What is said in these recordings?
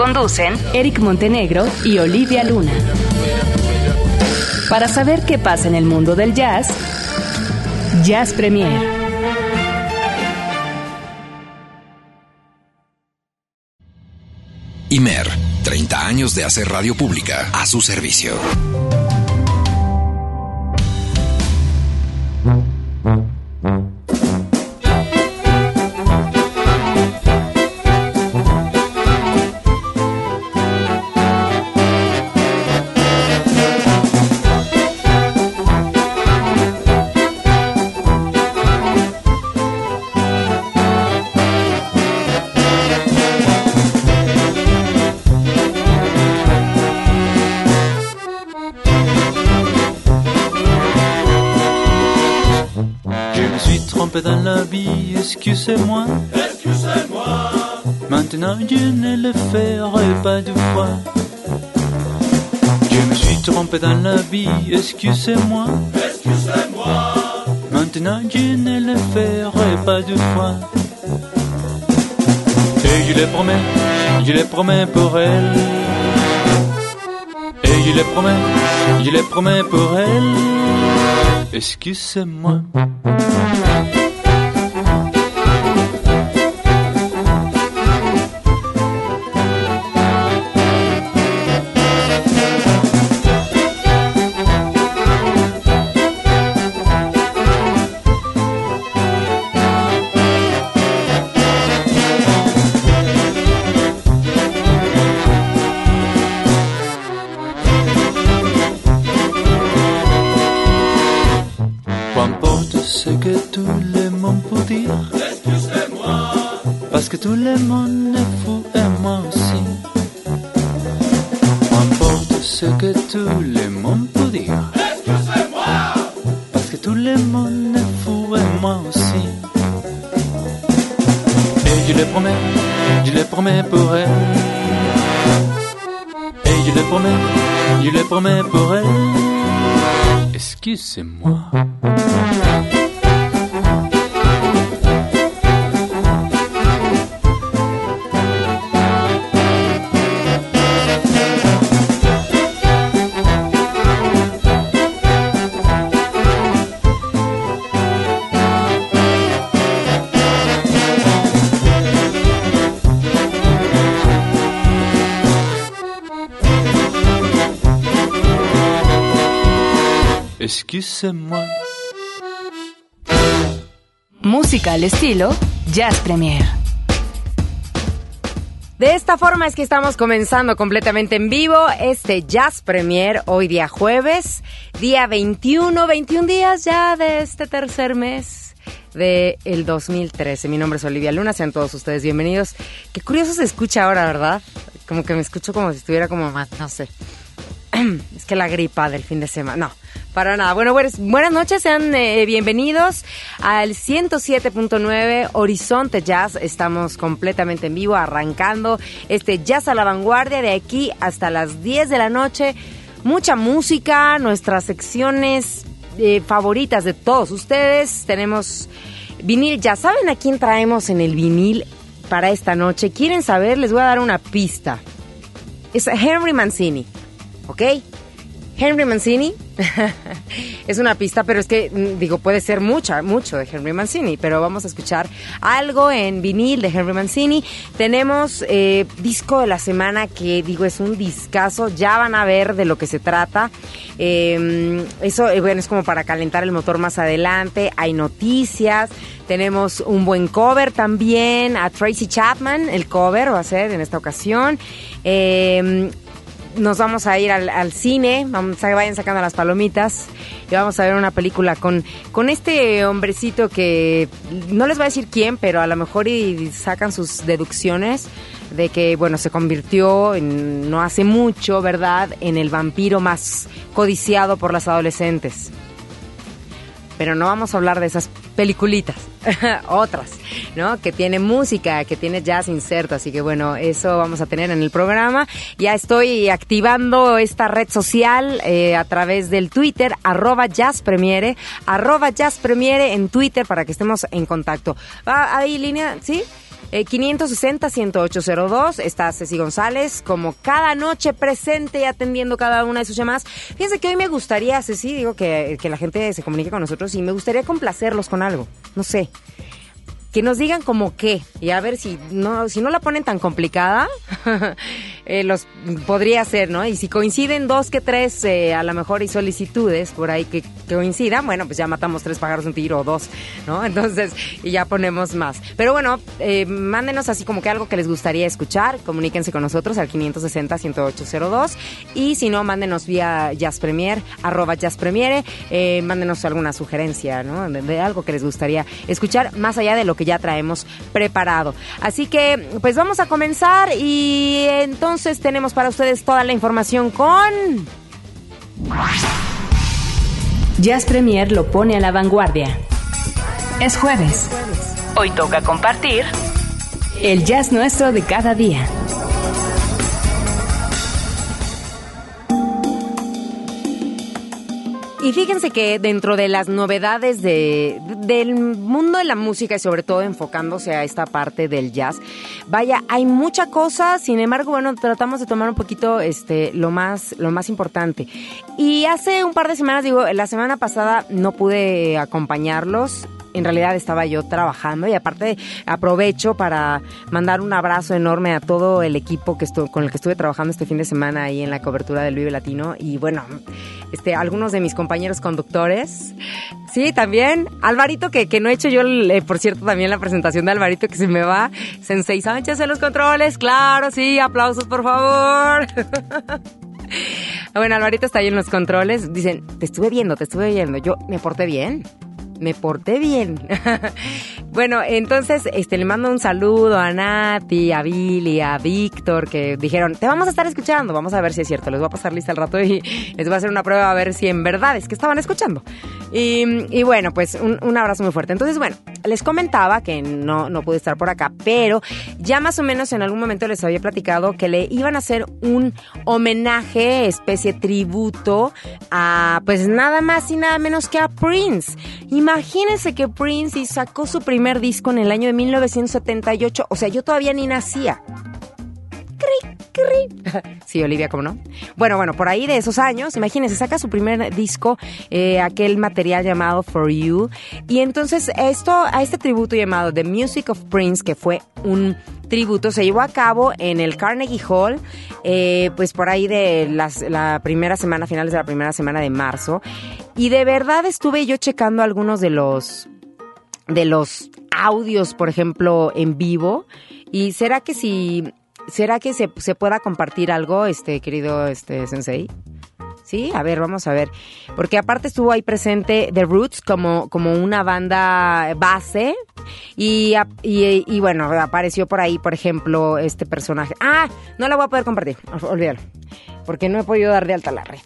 Conducen Eric Montenegro y Olivia Luna. Para saber qué pasa en el mundo del jazz, Jazz Premier. Imer, 30 años de hacer radio pública a su servicio. Excusez-moi. Excusez-moi. Maintenant je ne le ferai pas deux fois. Je me suis trompé dans la vie, excusez-moi. Excusez-moi. Maintenant je ne le ferai pas deux fois. Et je le promets, je le promets pour elle. Et je le promets, je le promets pour elle. Excusez-moi. c'est moi. Excusez-moi. Música al estilo Jazz Premier. De esta forma es que estamos comenzando completamente en vivo este Jazz Premier hoy día jueves, día 21, 21 días ya de este tercer mes de el 2013. Mi nombre es Olivia Luna, sean todos ustedes bienvenidos. Qué curioso se escucha ahora, ¿verdad? Como que me escucho como si estuviera como más, no sé. Es que la gripa del fin de semana, no, para nada. Bueno, buenas, noches, sean eh, bienvenidos al 107.9 Horizonte Jazz. Estamos completamente en vivo, arrancando este Jazz a la vanguardia de aquí hasta las 10 de la noche. Mucha música, nuestras secciones eh, favoritas de todos ustedes. Tenemos vinil, ya saben a quién traemos en el vinil para esta noche. ¿Quieren saber? Les voy a dar una pista. Es Henry Mancini. ¿Ok? Henry Mancini es una pista, pero es que, mm, digo, puede ser mucha, mucho de Henry Mancini, pero vamos a escuchar algo en vinil de Henry Mancini. Tenemos eh, disco de la semana que, digo, es un discazo, ya van a ver de lo que se trata. Eh, eso, eh, bueno, es como para calentar el motor más adelante. Hay noticias, tenemos un buen cover también a Tracy Chapman, el cover va a ser en esta ocasión. Eh, nos vamos a ir al, al cine, vamos a, vayan sacando las palomitas y vamos a ver una película con, con este hombrecito que no les voy a decir quién, pero a lo mejor y sacan sus deducciones de que, bueno, se convirtió en, no hace mucho, ¿verdad?, en el vampiro más codiciado por las adolescentes. Pero no vamos a hablar de esas peliculitas, otras, ¿no? Que tiene música, que tiene jazz inserto, así que bueno, eso vamos a tener en el programa. Ya estoy activando esta red social eh, a través del Twitter, arroba jazzpremiere, arroba jazzpremiere en Twitter para que estemos en contacto. ¿Va ahí línea? ¿Sí? Eh, 560-10802 está Ceci González, como cada noche presente y atendiendo cada una de sus llamadas. Fíjense que hoy me gustaría, Ceci, digo que, que la gente se comunique con nosotros y me gustaría complacerlos con algo. No sé. Que nos digan como qué, y a ver si no, si no la ponen tan complicada, eh, los podría ser, ¿no? Y si coinciden dos que tres, eh, a lo mejor y solicitudes por ahí que, que coincidan, bueno, pues ya matamos tres pájaros un tiro o dos, ¿no? Entonces, y ya ponemos más. Pero bueno, eh, mándenos así como que algo que les gustaría escuchar, comuníquense con nosotros al 560-10802 y si no, mándenos vía Jazz Premier, arroba Jazz Premiere, eh, mándenos alguna sugerencia, ¿no? De, de algo que les gustaría escuchar, más allá de lo que ya traemos preparado. Así que, pues vamos a comenzar y entonces tenemos para ustedes toda la información con... Jazz Premier lo pone a la vanguardia. Es jueves. Hoy toca compartir el jazz nuestro de cada día. Y fíjense que dentro de las novedades de, del mundo de la música y sobre todo enfocándose a esta parte del jazz, vaya, hay mucha cosa, sin embargo, bueno, tratamos de tomar un poquito este lo más lo más importante. Y hace un par de semanas, digo, la semana pasada no pude acompañarlos en realidad estaba yo trabajando y aparte aprovecho para mandar un abrazo enorme a todo el equipo que con el que estuve trabajando este fin de semana ahí en la cobertura del Vive Latino y bueno, este algunos de mis compañeros conductores. Sí, también Alvarito que, que no he hecho yo eh, por cierto también la presentación de Alvarito que se me va Sensei Sánchez en los controles, claro, sí, aplausos por favor. Bueno, Alvarito está ahí en los controles. Dicen, te estuve viendo, te estuve viendo. Yo me porté bien me porté bien. bueno, entonces este le mando un saludo a Nati, a Billy, a Víctor, que dijeron, te vamos a estar escuchando, vamos a ver si es cierto, les voy a pasar lista al rato y les voy a hacer una prueba a ver si en verdad es que estaban escuchando. Y, y bueno, pues un, un, abrazo muy fuerte. Entonces, bueno, les comentaba que no, no pude estar por acá, pero ya más o menos en algún momento les había platicado que le iban a hacer un homenaje, especie tributo a, pues nada más y nada menos que a Prince. Imagínense que Prince sacó su primer disco en el año de 1978, o sea, yo todavía ni nacía. Sí, Olivia, ¿cómo no? Bueno, bueno, por ahí de esos años, imagínense, saca su primer disco, eh, aquel material llamado For You, y entonces esto, a este tributo llamado The Music of Prince, que fue un tributo, se llevó a cabo en el Carnegie Hall, eh, pues por ahí de las, la primera semana, finales de la primera semana de marzo, y de verdad estuve yo checando algunos de los de los audios, por ejemplo, en vivo. Y será que si será que se, se pueda compartir algo, este querido este sensei? Sí, a ver, vamos a ver. Porque aparte estuvo ahí presente The Roots como, como una banda base. Y, y, y, bueno, apareció por ahí, por ejemplo, este personaje. Ah, no la voy a poder compartir, olvídalo. Porque no he podido dar de alta la red.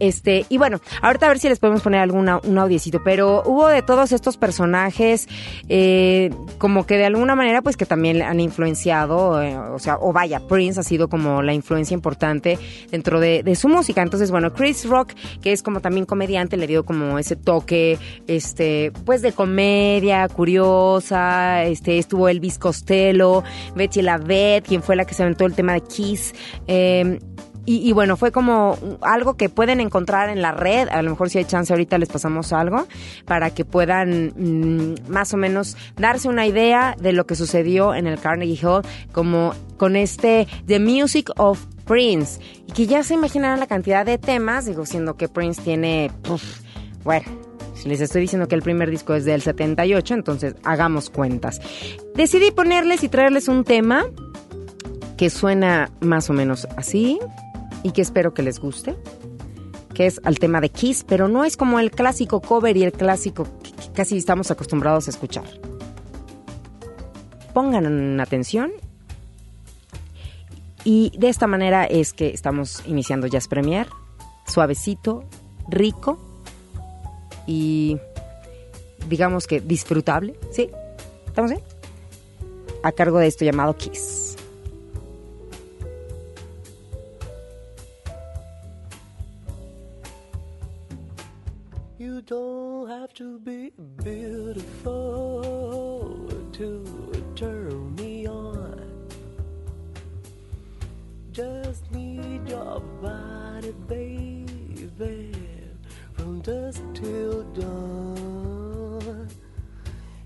Este, y bueno, ahorita a ver si les podemos poner alguna, un audiecito, pero hubo de todos estos personajes, eh, como que de alguna manera, pues que también han influenciado, eh, o sea, o vaya, Prince ha sido como la influencia importante dentro de, su música. Entonces, bueno, Chris Rock, que es como también comediante, le dio como ese toque, este, pues de comedia, curiosa, este, estuvo Elvis Costello, Betty Lavette, quien fue la que se aventó el tema de Kiss, eh, y, bueno, fue como algo que pueden encontrar en la red. A lo mejor si hay chance ahorita les pasamos algo para que puedan mmm, más o menos darse una idea de lo que sucedió en el Carnegie Hall como con este The Music of Prince. Y que ya se imaginarán la cantidad de temas, digo, siendo que Prince tiene, pues, bueno, les estoy diciendo que el primer disco es del 78, entonces hagamos cuentas. Decidí ponerles y traerles un tema que suena más o menos así. Y que espero que les guste, que es al tema de Kiss, pero no es como el clásico cover y el clásico que casi estamos acostumbrados a escuchar. Pongan atención y de esta manera es que estamos iniciando Jazz Premier, suavecito, rico y digamos que disfrutable, ¿sí? ¿Estamos bien? A cargo de esto llamado Kiss. To be beautiful to turn me on. Just need your body, baby, from dusk till dawn.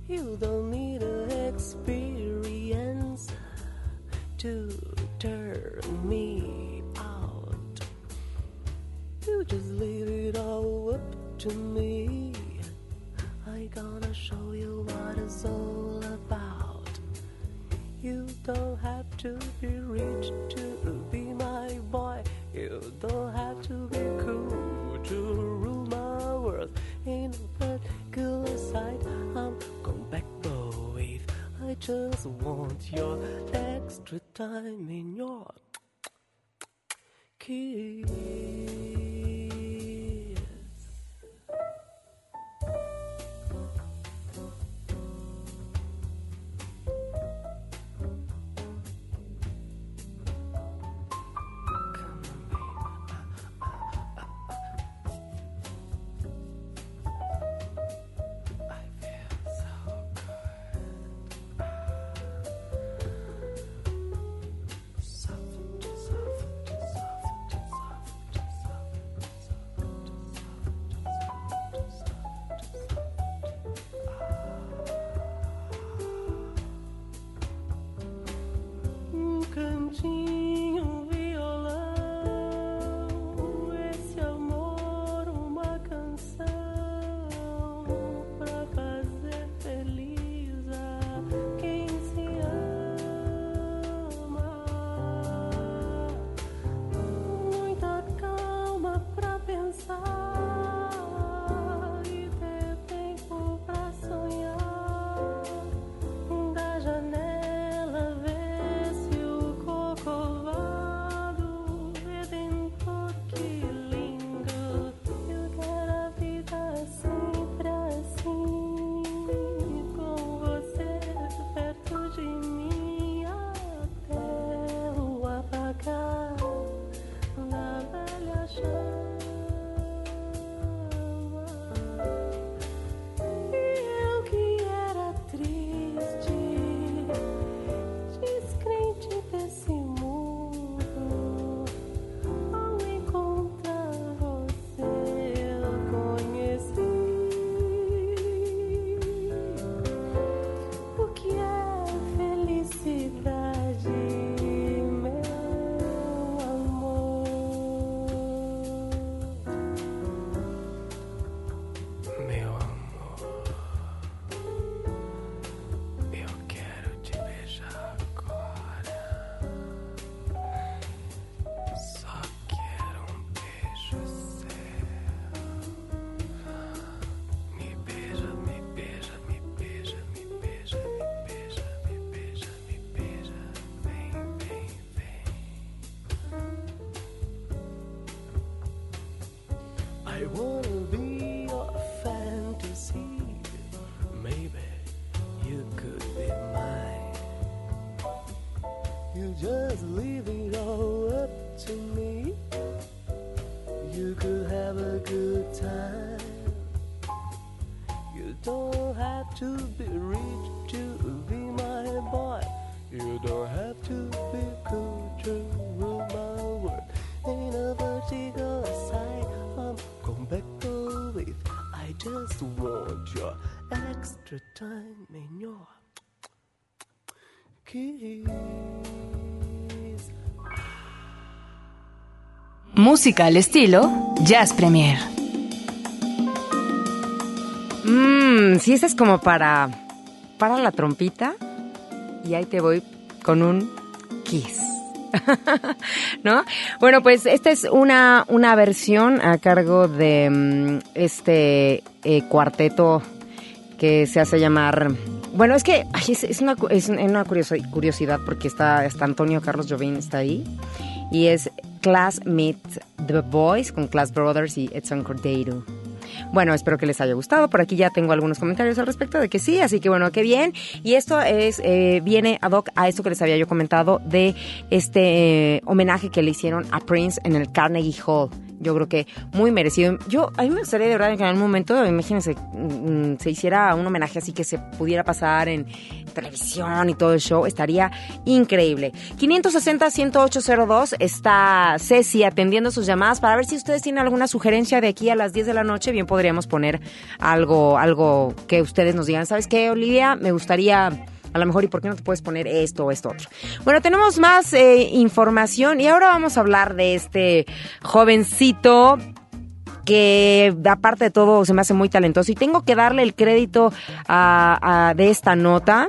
You don't need an experience to turn me out. You just leave it all up to me. Gonna show you what it's all about. You don't have to be rich to be my boy. You don't have to be cool to rule my world. Ain't no particular side I'm compatible with. I just want your extra time in your kiss. Just want your extra time in your kiss. Música al estilo Jazz Premier. Mmm, si esa es como para, para la trompita. Y ahí te voy con un kiss. ¿No? Bueno, pues esta es una, una versión a cargo de mm, este eh, cuarteto que se hace llamar... Bueno, es que es, una, es una curiosi- curiosidad porque está, está Antonio Carlos Jovín, está ahí. Y es Class Meet the Boys con Class Brothers y Edson Cordeiro. Bueno, espero que les haya gustado. Por aquí ya tengo algunos comentarios al respecto de que sí, así que bueno, qué bien. Y esto es eh, viene ad hoc a esto que les había yo comentado de este eh, homenaje que le hicieron a Prince en el Carnegie Hall. Yo creo que muy merecido. Yo, a mí me gustaría de verdad que en algún momento, imagínense, mm, se hiciera un homenaje así que se pudiera pasar en televisión y todo el show. Estaría increíble. 560-10802 está Ceci atendiendo sus llamadas para ver si ustedes tienen alguna sugerencia de aquí a las 10 de la noche. Bien podríamos poner algo, algo que ustedes nos digan. ¿Sabes qué, Olivia? Me gustaría a lo mejor, ¿y por qué no te puedes poner esto o esto otro? Bueno, tenemos más eh, información y ahora vamos a hablar de este jovencito que aparte de todo se me hace muy talentoso y tengo que darle el crédito a- de esta nota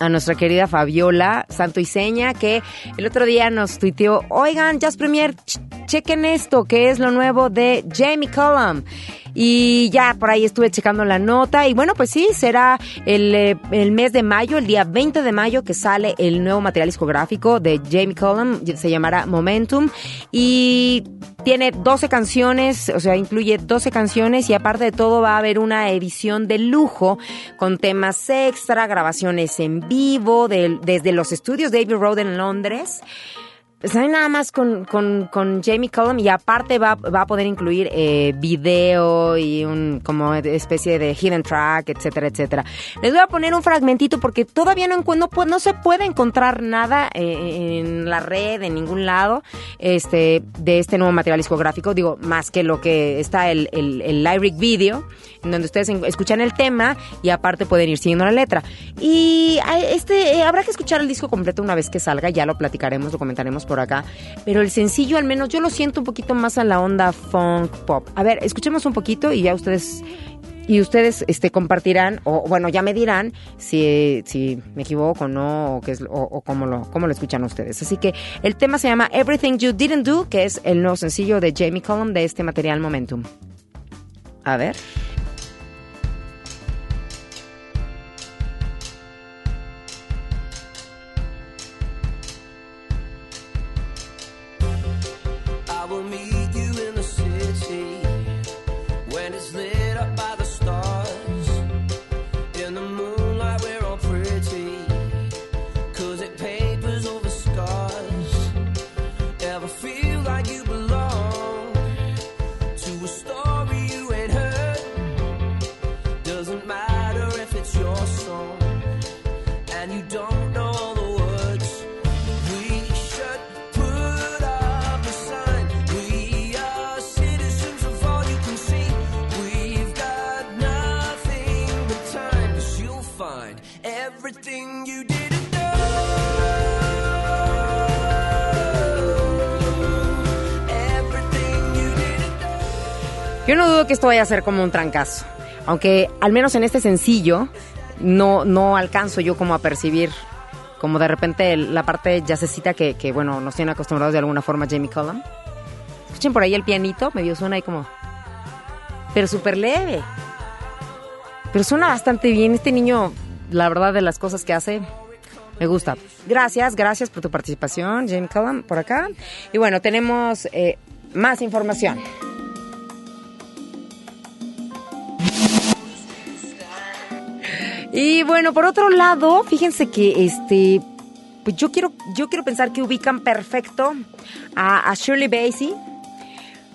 a nuestra querida Fabiola Santo y Seña, que el otro día nos tuiteó, oigan, Jazz Premier, ch- chequen esto, que es lo nuevo de Jamie Cullum. Y ya por ahí estuve checando la nota y bueno, pues sí, será el, eh, el mes de mayo, el día 20 de mayo, que sale el nuevo material discográfico de Jamie Cullum, se llamará Momentum y tiene 12 canciones, o sea, incluye 12 canciones y aparte de todo va a haber una edición de lujo con temas extra, grabaciones en vivo del- desde los estudios David Road en Londres. Saben nada más con, con, con Jamie Cullum y aparte va, va a poder incluir eh, video y un como especie de hidden track, etcétera, etcétera. Les voy a poner un fragmentito porque todavía no no, no se puede encontrar nada eh, en la red, en ningún lado, este, de este nuevo material discográfico, digo, más que lo que está el, el, el lyric video, donde ustedes escuchan el tema y aparte pueden ir siguiendo la letra. Y ah, este, eh, habrá que escuchar el disco completo una vez que salga, ya lo platicaremos, lo comentaremos por acá. Pero el sencillo, al menos, yo lo siento un poquito más a la onda funk pop. A ver, escuchemos un poquito y ya ustedes. Y ustedes este, compartirán, o bueno, ya me dirán si, si me equivoco o no, o, qué es, o cómo, lo, cómo lo escuchan ustedes. Así que el tema se llama Everything You Didn't Do, que es el nuevo sencillo de Jamie Cullum de este material Momentum. A ver. Que esto vaya a ser como un trancazo. Aunque al menos en este sencillo no, no alcanzo yo como a percibir como de repente la parte jazzecita que, que, bueno, nos tiene acostumbrados de alguna forma Jamie Cullum. Escuchen por ahí el pianito, medio suena ahí como... Pero súper leve. Pero suena bastante bien. Este niño, la verdad de las cosas que hace, me gusta. Gracias, gracias por tu participación, Jamie Cullum, por acá. Y bueno, tenemos eh, más información. Y bueno, por otro lado, fíjense que este, pues yo quiero, yo quiero pensar que ubican perfecto a, Shirley Bassey,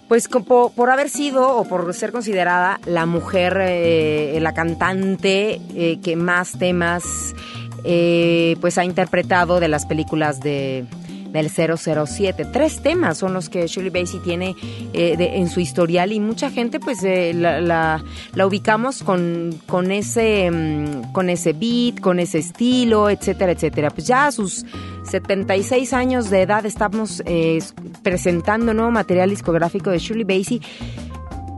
pues por, haber sido o por ser considerada la mujer, eh, la cantante eh, que más temas eh, pues ha interpretado de las películas de del 007. Tres temas son los que Shirley Bassey tiene eh, en su historial y mucha gente pues eh, la, ubicamos con, con, ese, mm, con ese beat, con ese estilo, etcétera, etcétera. Pues ya a sus 76 años de edad estamos eh, presentando nuevo material discográfico de Shirley Bassey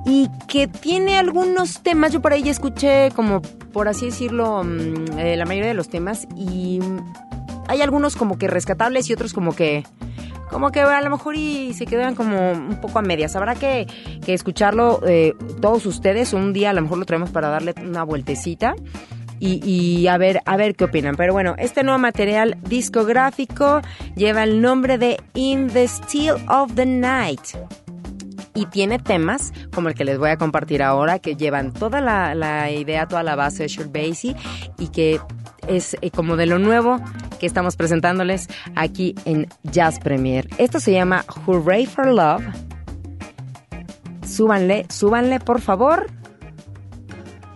y que tiene algunos temas, yo por ahí escuché como, por así decirlo, mm, la mayoría de los temas y hay algunos como que rescatables y otros como que como que a lo mejor y se quedan como un poco a medias. Habrá que, que escucharlo eh, todos ustedes. Un día a lo mejor lo traemos para darle una vueltecita. Y, a ver, a ver qué opinan. Pero bueno, este nuevo material discográfico lleva el nombre de In the Still of the Night y tiene temas como el que les voy a compartir ahora que llevan toda la, la idea, toda la base de Short Basie y que es eh, como de lo nuevo que estamos presentándoles aquí en Jazz Premier. Esto se llama Hooray for Love. Súbanle, súbanle por favor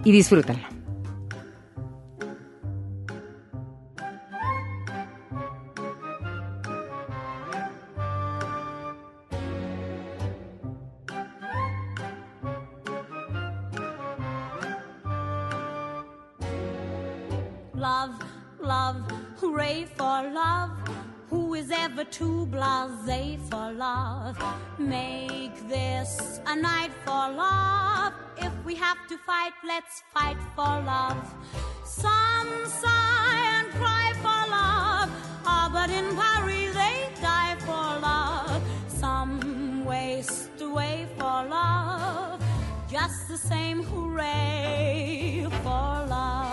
y disfrútenlo. Who is ever too blase for love? Make this a night for love. If we have to fight, let's fight for love. Some sigh and cry for love. Ah, but in Paris they die for love. Some waste away for love. Just the same hooray for love.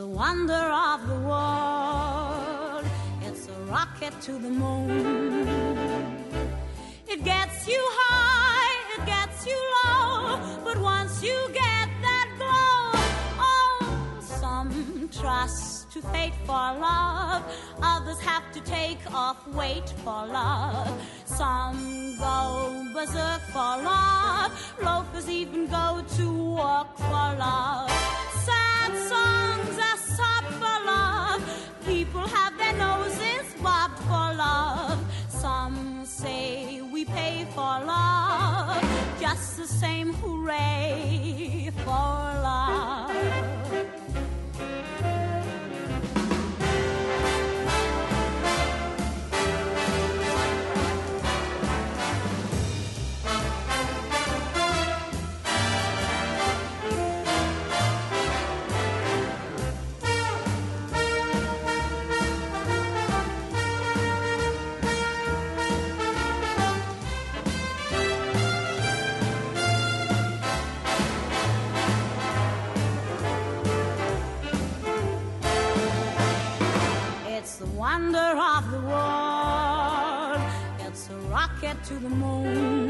The wonder of the world. It's a rocket to the moon. It gets you high, it gets you low, but once you get that glow, oh, some trust to fate for love, others have to take off weight for love. Some go berserk for love, loafers even go to work for love. Songs are sobbed for love, people have their noses bobbed for love. Some say we pay for love, just the same hooray for love. To the moon.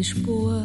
Lisboa,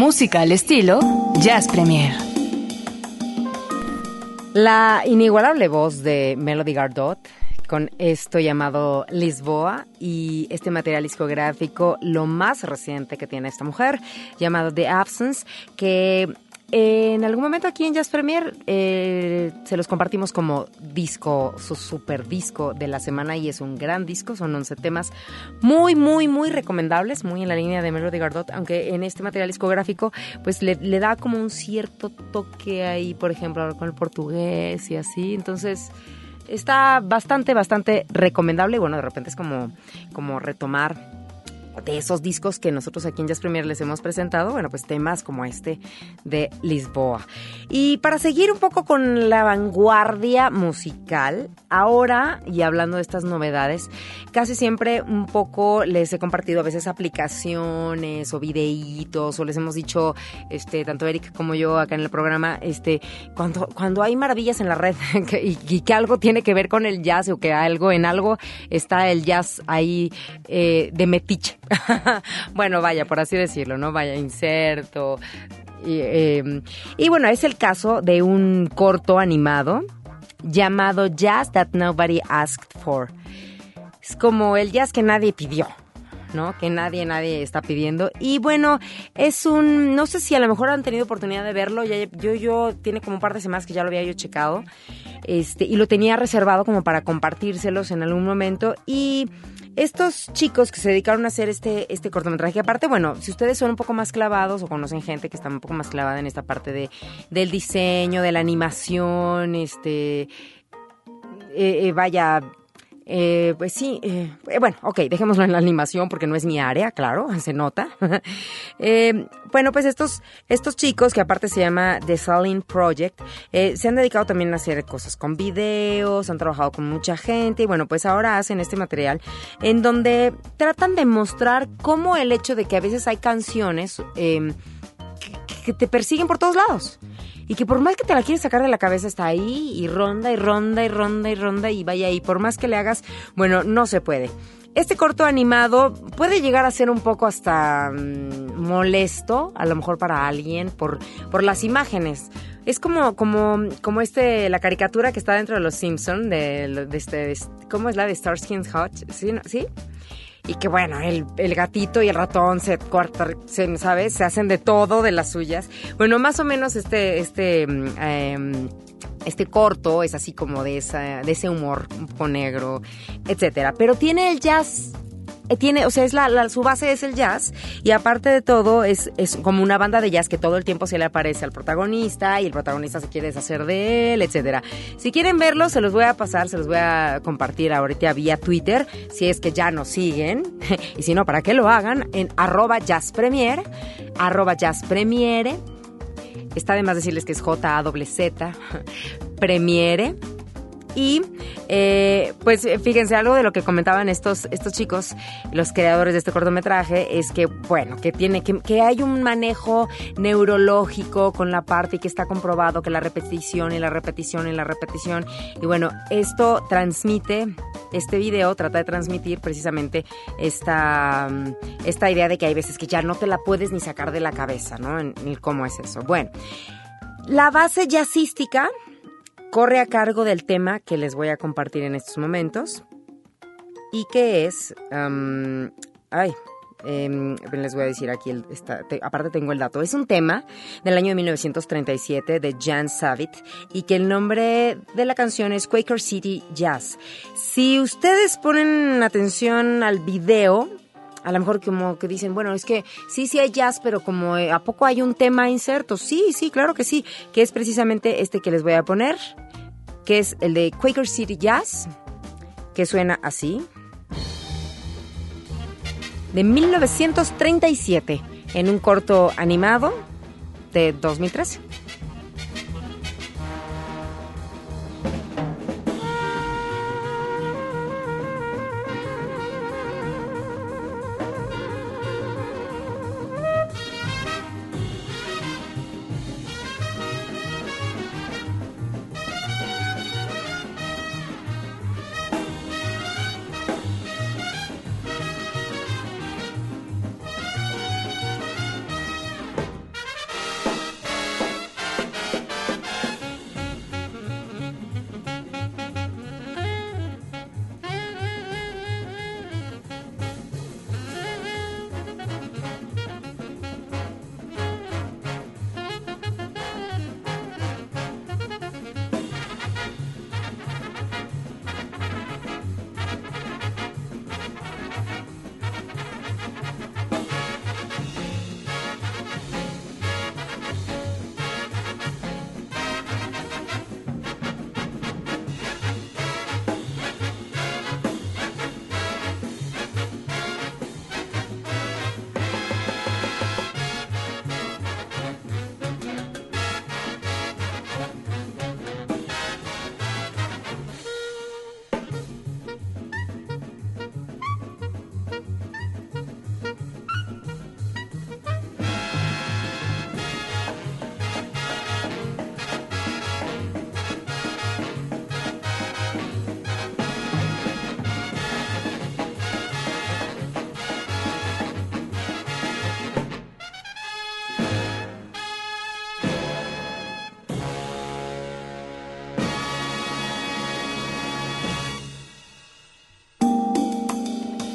Música al estilo Jazz Premier. La inigualable voz de Melody Gardot con esto llamado Lisboa y este material discográfico, lo más reciente que tiene esta mujer, llamado The Absence, que en algún momento aquí en Jazz Premier eh, se los compartimos como disco, su super disco de la semana y es un gran disco, son 11 temas muy, muy, muy recomendables, muy en la línea de Melody Gardot, aunque en este material discográfico pues le, da como un cierto toque ahí, por ejemplo, con el portugués y así, entonces está bastante, bastante recomendable y bueno, de repente es como, como retomar de esos discos que nosotros aquí en Jazz Premier les hemos presentado, bueno, pues temas como este de Lisboa. Y para seguir un poco con la vanguardia musical, ahora, y hablando de estas novedades, casi siempre un poco les he compartido a veces aplicaciones o videitos, o les hemos dicho, este, tanto Eric como yo acá en el programa, este, cuando, cuando hay maravillas en la red y que algo tiene que ver con el jazz o que algo, en algo está el jazz ahí eh, de metiche. bueno, vaya, por así decirlo, ¿no? Vaya, inserto. Y, eh, y bueno, es el caso de un corto animado llamado Jazz That Nobody Asked For. Es como el jazz que nadie pidió. ¿no? Que nadie, nadie está pidiendo. Y bueno, es un, no sé si a lo mejor han tenido oportunidad de verlo, yo, yo, tiene como un par de semanas que ya lo había yo checado, este, y lo tenía reservado como para compartírselos en algún momento. Y estos chicos que se dedicaron a hacer este, este cortometraje, aparte, bueno, si ustedes son un poco más clavados o conocen gente que está un poco más clavada en esta parte de, del diseño, de la animación, este, eh, eh, vaya, eh, pues sí, eh, bueno, ok, dejémoslo en la animación porque no es mi área, claro, se nota. Eh, bueno, pues estos, estos chicos, que aparte se llama The Saline Project, eh, se han dedicado también a hacer cosas con videos, han trabajado con mucha gente y bueno, pues ahora hacen este material en donde tratan de mostrar cómo el hecho de que a veces hay canciones eh, te persiguen por todos lados. Y que por más que te la quieres sacar de la cabeza está ahí y ronda y ronda y ronda y ronda y vaya y por más que le hagas, bueno, no se puede. Este corto animado puede llegar a ser un poco hasta mm, molesto, a lo mejor para alguien, por, por las imágenes. Es como, como, como este, la caricatura que está dentro de los Simpson de, de este, ¿cómo es la de Starsky Hutch? ¿Sí? ¿Sí? Y que bueno, el, el, gatito y el ratón se se, ¿sabes? Se hacen de todo de las suyas. Bueno, más o menos este, este, eh, este corto es así como de, esa, de ese humor un poco negro, etcétera. Pero tiene el jazz tiene, o sea, es la, su base es el jazz y aparte de todo es, es como una banda de jazz que todo el tiempo se le aparece al protagonista y el protagonista se quiere deshacer de él, etcétera. Si quieren verlo, se los voy a pasar, se los voy a compartir ahorita vía Twitter, si es que ya nos siguen, y si no, para que lo hagan, en arroba jazzpremier, arroba jazzpremiere, está de más decirles que es J-A-Z, premiere, y eh, pues fíjense, algo de lo que comentaban estos, estos chicos, los creadores de este cortometraje, es que, bueno, que tiene, que, hay un manejo neurológico con la parte y que está comprobado que la repetición y la repetición y la repetición. Y bueno, esto transmite, este video trata de transmitir precisamente esta, esta idea de que hay veces que ya no te la puedes ni sacar de la cabeza, ¿no? En, en cómo es eso. Bueno, la base jazzística corre a cargo del tema que les voy a compartir en estos momentos y que es, ay, eh, les voy a decir aquí, el, aparte tengo el dato, es un tema del año de 1937 de Jan Savit y que el nombre de la canción es Quaker City Jazz. Si ustedes ponen atención al video, a lo mejor como que dicen, bueno, es que sí, sí hay jazz, pero como eh, a poco hay un tema inserto. Sí, sí, claro que sí, que es precisamente este que les voy a poner, que es el de Quaker City Jazz, que suena así. De 1937, en un corto animado de 2013.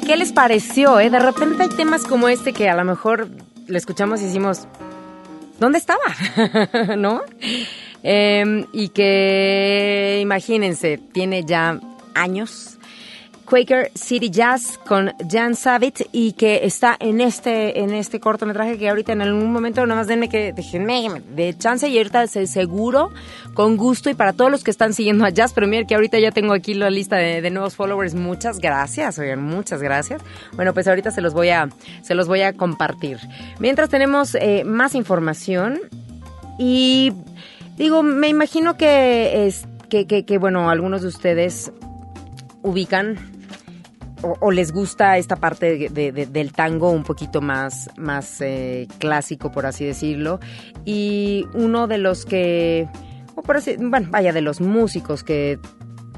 ¿Qué les pareció? Eh? De repente hay temas como este que a lo mejor lo escuchamos y decimos, ¿dónde estaba? ¿No? Eh, y que, imagínense, tiene ya años. Quaker City Jazz con Jan Savit y que está en este en este cortometraje que ahorita en algún momento nada más denme que déjenme de chance y ahorita se seguro con gusto y para todos los que están siguiendo a Jazz Premier que ahorita ya tengo aquí la lista de, nuevos followers muchas gracias oigan muchas gracias. Bueno pues ahorita se los voy a se los voy a compartir. Mientras tenemos eh, más información y digo me imagino que es que, que bueno algunos de ustedes ubican o, les gusta esta parte de- de- del tango un poquito más, más eh, clásico, por así decirlo. Y uno de los que, o por así- bueno, vaya, de los músicos que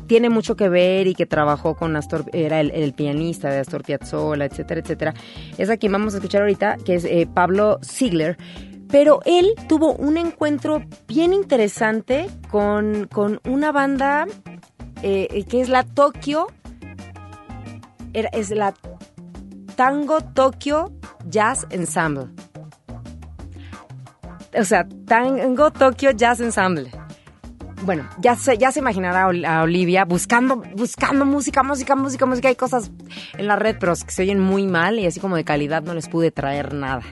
tiene mucho que ver y que trabajó con Astor, era el, el pianista de Astor Piazzolla, etcétera, etcétera, es a quien vamos a escuchar ahorita, que es eh, Pablo Ziegler. Pero él tuvo un encuentro bien interesante con, con una banda eh, que es la Tokyo es la Tango Tokyo Jazz Ensemble. O sea, Tango Tokyo Jazz Ensemble. Bueno, ya se, ya se imaginará a Ol- a Olivia buscando, buscando música, música, música, música. Hay cosas en la red, pero se oyen muy mal y así como de calidad no les pude traer nada.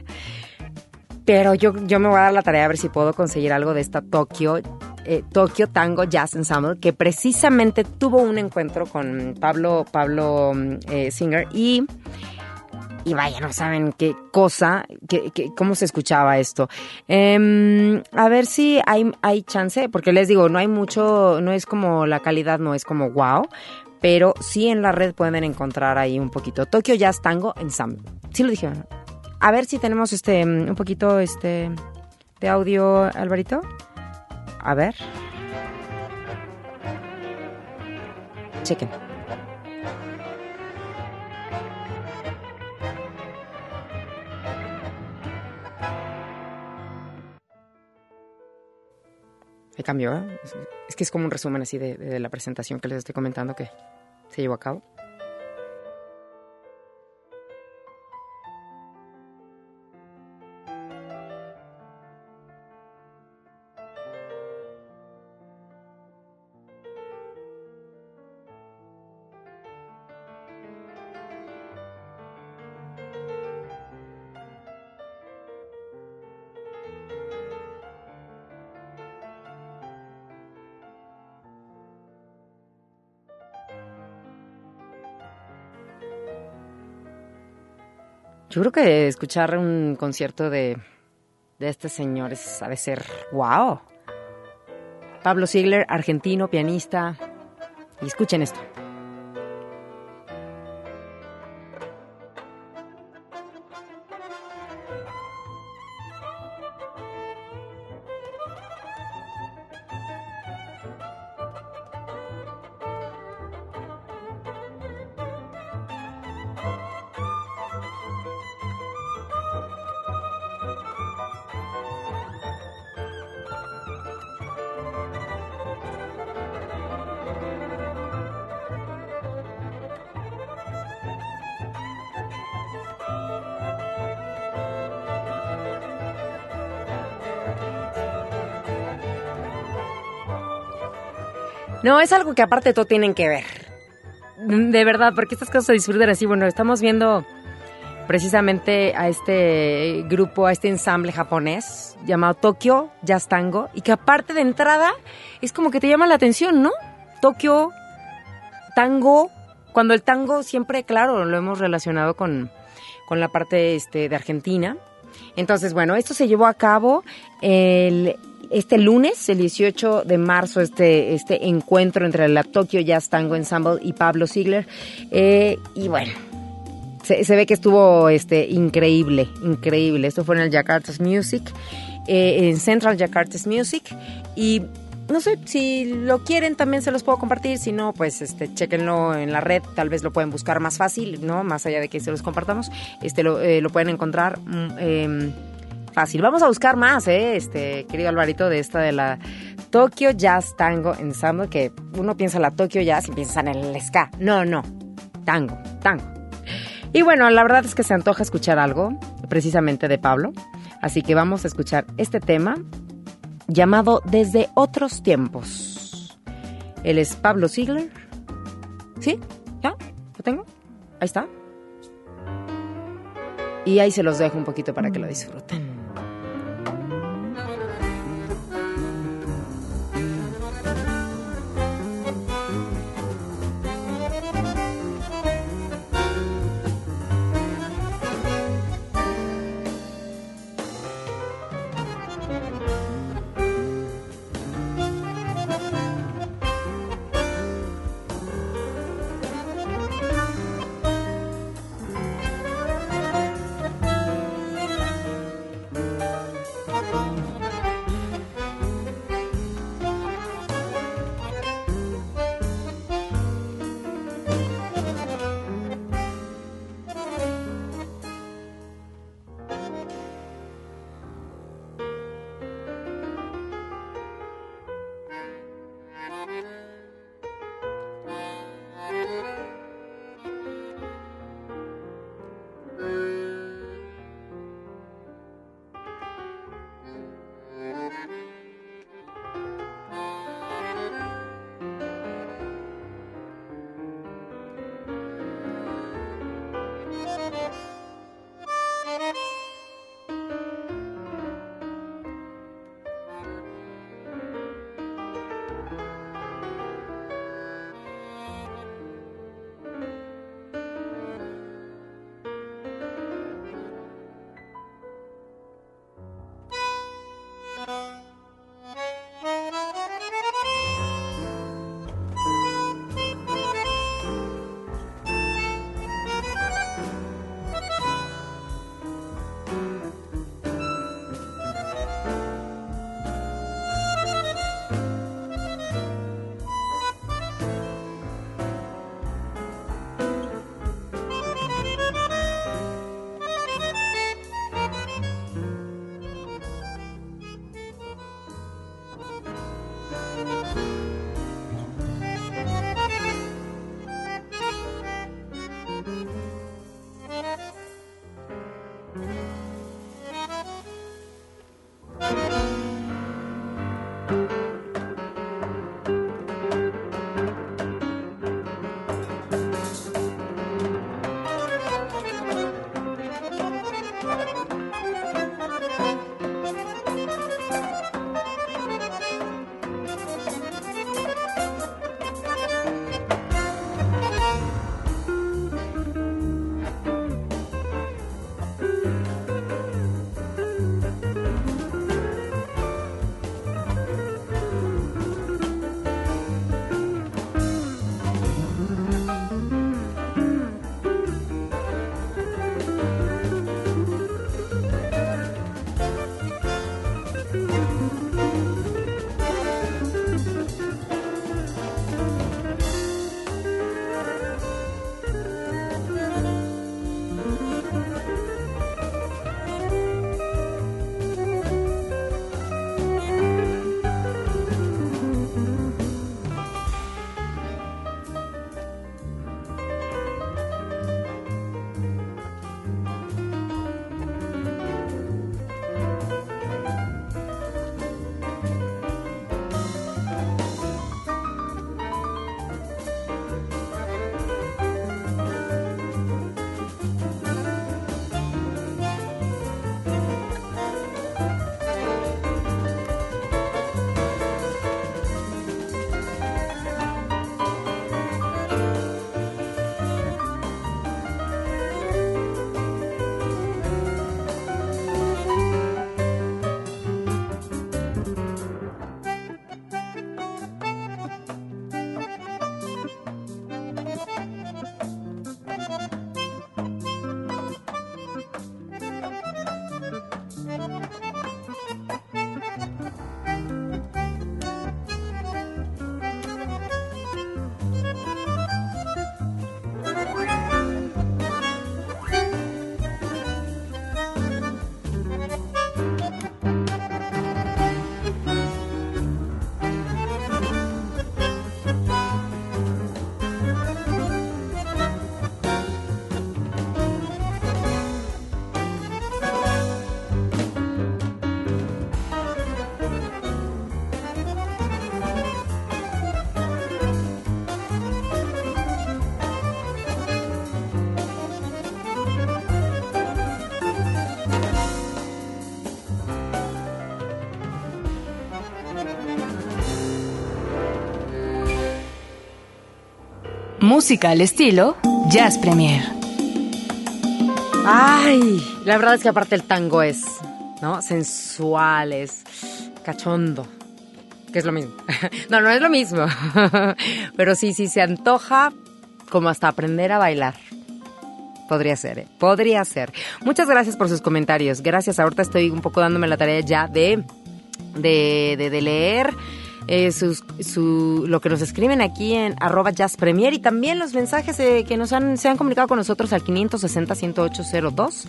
Pero yo, yo me voy a dar la tarea a ver si puedo conseguir algo de esta Tokyo, eh, Tokyo Tango Jazz Ensemble, que precisamente tuvo un encuentro con Pablo, Pablo mm, eh, Singer y, y vaya, no saben qué cosa, qué, cómo se escuchaba esto. Em, a ver si hay, hay chance, porque les digo, no hay mucho, no es como la calidad, no es como wow, pero sí en la red pueden encontrar ahí un poquito. Tokyo Jazz Tango Ensemble. Sí lo dije. A ver si tenemos este un poquito este de audio, Alvarito. A ver. Chequen. Me cambió, ¿eh? Es- que es como un resumen así de la presentación que les estoy comentando que se llevó a cabo. Yo creo que escuchar un concierto de, de este señor es, ha de ser wow. Pablo Ziegler, argentino, pianista. Y escuchen esto. No, es algo que aparte todo tienen que ver. De verdad, porque estas cosas se disfrutan así. Bueno, estamos viendo precisamente a este grupo, a este ensamble japonés llamado Tokyo Jazz Tango y que aparte de entrada es como que te llama la atención, ¿no? Tokyo Tango, cuando el tango siempre, claro, lo hemos relacionado con, con la parte este, de Argentina. Entonces, bueno, esto se llevó a cabo el, este lunes, el 18 de marzo, este, este encuentro entre la Tokyo Jazz Tango Ensemble y Pablo Ziegler. Eh, y bueno, se, ve que estuvo este, increíble, increíble. Esto fue en el Jakarta's Music, eh, en Central Jakarta's Music. Y no sé, si lo quieren también se los puedo compartir. Si no, pues este, chequenlo en la red. Tal vez lo pueden buscar más fácil, ¿no? Más allá de que se los compartamos. Este, lo, eh, lo pueden encontrar mm, em, Vamos a buscar más, ¿eh? Este, querido Alvarito, de esta de la Tokyo Jazz Tango Ensemble, que uno piensa la Tokyo Jazz y piensa en el ska. No, no. Tango, tango. Y bueno, la verdad es que se antoja escuchar algo, precisamente de Pablo. Así que vamos a escuchar este tema llamado Desde otros tiempos. Él es Pablo Ziegler. ¿Sí? ¿Ya? ¿Lo tengo? Ahí está. Y ahí se los dejo un poquito para que lo disfruten. Música al estilo Jazz Premier. Ay, la verdad es que aparte el tango es, ¿no? Sensual, es cachondo, que es lo mismo. no, no es lo mismo. Pero sí, sí se antoja como hasta aprender a bailar. Podría ser, ¿eh? Podría ser. Muchas gracias por sus comentarios. Gracias. Ahorita estoy un poco dándome la tarea ya de, de, de, de leer eh, sus- su, lo que nos escriben aquí en arroba Jazz Premier y también los mensajes eh, que nos han, se han comunicado con nosotros al 560-10802.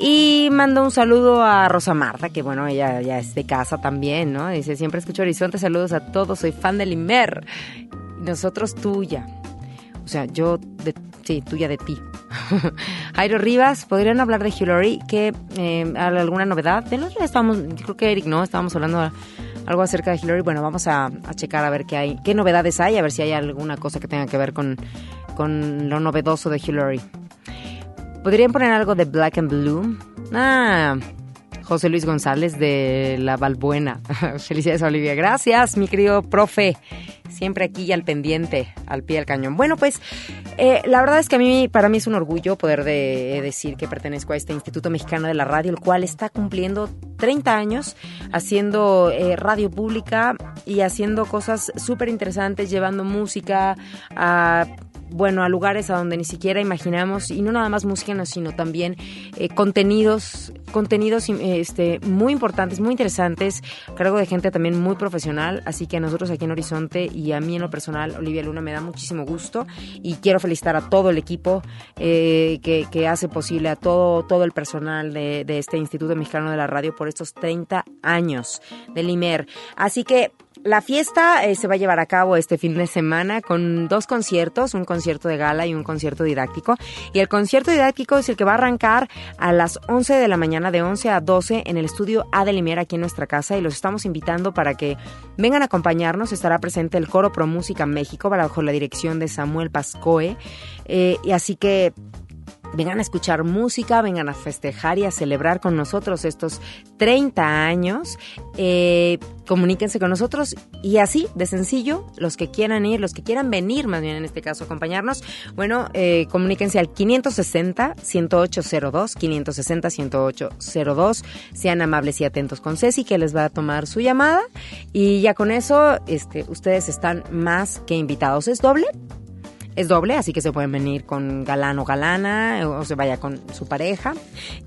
Y mando un saludo a Rosa Marta, que bueno, ella ya es de casa también, ¿no? Dice, siempre escucho Horizonte, saludos a todos, soy fan del Imer. Nosotros tuya. O sea, yo de sí, tuya de ti. Jairo Rivas, ¿podrían hablar de Hillary? ¿Qué, eh, alguna novedad? De los estábamos, yo creo que Eric, ¿no? Estábamos hablando algo acerca de Hillary. Bueno, vamos a, a checar a ver qué hay, qué novedades hay, a ver si hay alguna cosa que tenga que ver con, con lo novedoso de Hillary. ¿Podrían poner algo de Black and Blue? Ah, José Luis González de La Valbuena. Felicidades, Olivia. Gracias, mi querido profe. Siempre aquí y al pendiente, al pie del cañón. Bueno, pues eh, la verdad es que a mí, para mí es un orgullo poder de- decir que pertenezco a este Instituto Mexicano de la Radio, el cual está cumpliendo 30 años haciendo eh, radio pública y haciendo cosas súper interesantes, llevando música a bueno, a lugares a donde ni siquiera imaginamos, y no nada más música, no, sino también eh, contenidos, contenidos este, muy importantes, muy interesantes, cargo de gente también muy profesional, así que a nosotros aquí en Horizonte y a mí en lo personal, Olivia Luna, me da muchísimo gusto y quiero felicitar a todo el equipo eh, que, que hace posible, a todo, todo el personal de, de este Instituto Mexicano de la Radio por estos 30 años del IMER. Así que la fiesta eh, se va a llevar a cabo este fin de semana con dos conciertos, un concierto de gala y un concierto didáctico. Y el concierto didáctico es el que va a arrancar a las 11 de la mañana, de 11 a 12, en el estudio A aquí en nuestra casa. Y los estamos invitando para que vengan a acompañarnos. Estará presente el Coro Pro Música México bajo la dirección de Samuel Pascoe. Eh, y así que vengan a escuchar música, vengan a festejar y a celebrar con nosotros estos 30 años. Eh, comuníquense con nosotros y así, de sencillo, los que quieran ir, los que quieran venir, más bien en este caso, acompañarnos, bueno, eh, comuníquense al 560-10802, 560-10802. Sean amables y atentos con Ceci, que les va a tomar su llamada. Y ya con eso, este, ustedes están más que invitados. ¿Es doble? Es doble, así que se pueden venir con galán o galana, o se vaya con su pareja,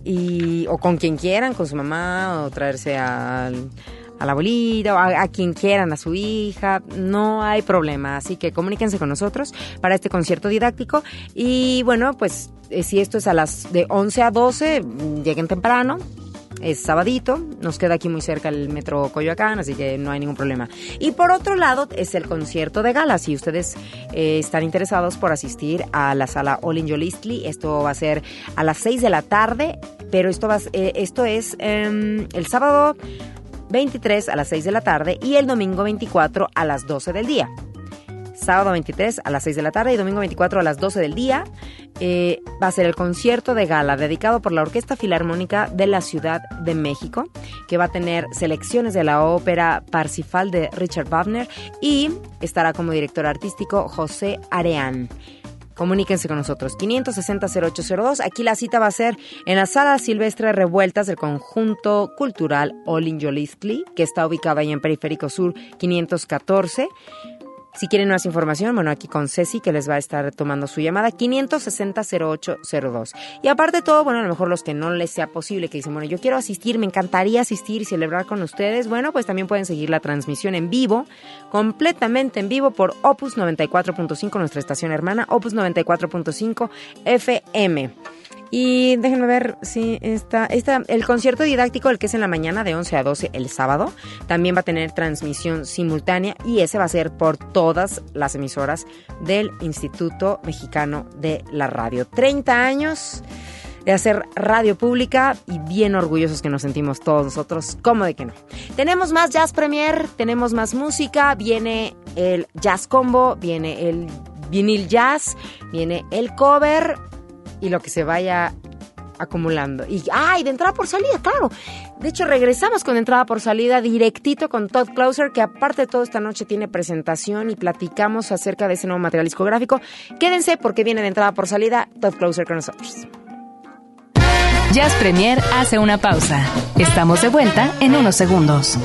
y, o con quien quieran, con su mamá, o traerse al, a la abuelita, o a, quien quieran, a su hija, no hay problema. Así que comuníquense con nosotros para este concierto didáctico. Y bueno, pues eh, si esto es a las de 11 a 12, mm, lleguen temprano, es sabadito, nos queda aquí muy cerca el metro Coyoacán, así que no hay ningún problema. Y por otro lado es el concierto de gala, si ustedes eh, están interesados por asistir a la sala All in Yolistli, esto va a ser a las 6 de la tarde, pero esto, va, eh, esto es em, el sábado 23 a las 6 de la tarde y el domingo 24 a las 12 del día sábado 23 a las 6 de la tarde y domingo 24 a las 12 del día. Eh, va a ser el concierto de gala dedicado por la Orquesta Filarmónica de la Ciudad de México, que va a tener selecciones de la ópera Parsifal de Richard Wagner y estará como director artístico José Areán. Comuníquense con nosotros, 560-0802. Aquí la cita va a ser en la Sala Silvestre Revueltas del Conjunto Cultural Olin Yolistli, que está ubicada ahí en Periférico Sur 514. Si quieren más información, bueno, aquí con Ceci, que les va a estar tomando su llamada, 560-0802. Y aparte de todo, bueno, a lo mejor los que no les sea posible, que dicen, bueno, yo quiero asistir, me encantaría asistir y celebrar con ustedes, bueno, pues también pueden seguir la transmisión en vivo, completamente en vivo por Opus 94.5, nuestra estación hermana, Opus 94.5 FM. Y déjenme ver si está, está el concierto didáctico, el que es en la mañana de 11 a 12 el sábado, también va a tener transmisión simultánea y ese va a ser por todas las emisoras del Instituto Mexicano de la Radio. 30 años de hacer radio pública y bien orgullosos que nos sentimos todos nosotros, como de que no. Tenemos más Jazz Premier, tenemos más música, viene el Jazz Combo, viene el vinil jazz, viene el cover y lo que se vaya acumulando. Y, ay, de entrada por salida, claro. De hecho, regresamos con entrada por salida directito con Todd Closer, que aparte de todo esta noche tiene presentación y platicamos acerca de ese nuevo material discográfico. Quédense porque viene de entrada por salida Todd Closer con nosotros. Jazz Premier hace una pausa. Estamos de vuelta en unos segundos.